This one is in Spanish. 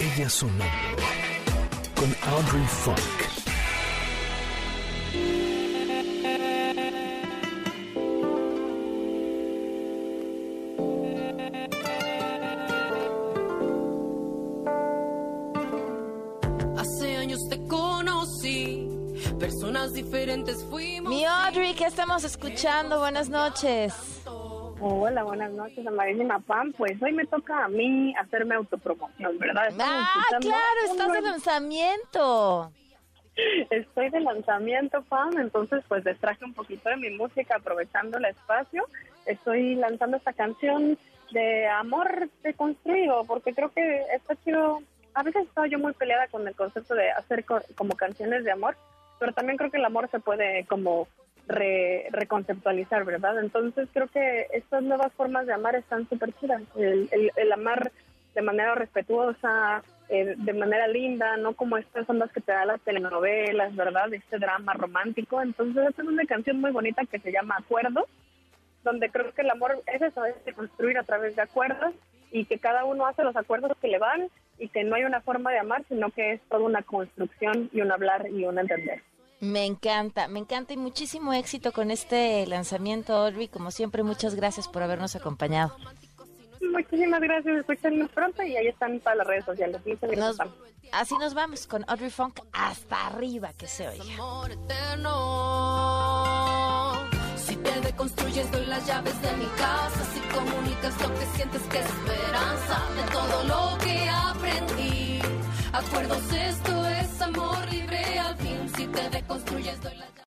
Ella sonando con Audrey Funk. Hace años te conocí, personas diferentes fuimos. Mi Audrey, ¿qué estamos escuchando? Buenas noches. Hola, buenas noches, amarísima Pam. Pues hoy me toca a mí hacerme autopromoción, ¿verdad? Estamos Ah, claro, estás de lanzamiento. Estoy de lanzamiento, Pam, entonces pues les traje un poquito de mi música aprovechando el espacio. Estoy lanzando esta canción de amor deconstruido, porque creo que está chido. A veces estaba yo muy peleada con el concepto de hacer co- como canciones de amor, pero también creo que el amor se puede como re- reconceptualizar, ¿verdad? Entonces creo que estas nuevas formas de amar están súper chidas. El, el- el amar de manera respetuosa, eh, de manera linda, no como estas ondas que te dan las telenovelas, ¿verdad? Este drama romántico. Entonces esta es una canción muy bonita que se llama Acuerdos, donde creo que el amor es eso, es de construir a través de acuerdos y que cada uno hace los acuerdos que le van y que no hay una forma de amar, sino que es toda una construcción y un hablar y un entender. Me encanta, me encanta y muchísimo éxito con este lanzamiento, Audrey. Como siempre, muchas gracias por habernos acompañado. Muchísimas gracias, escúchenme pronto y ahí están todas las redes sociales. Nos- así nos vamos con Audrey Funk hasta arriba, que se oiga. Amor eterno. Si te deconstruyes, doy las llaves de mi casa. Si comunicas lo que sientes, que es esperanza de todo lo que aprendí. Acuerdos, esto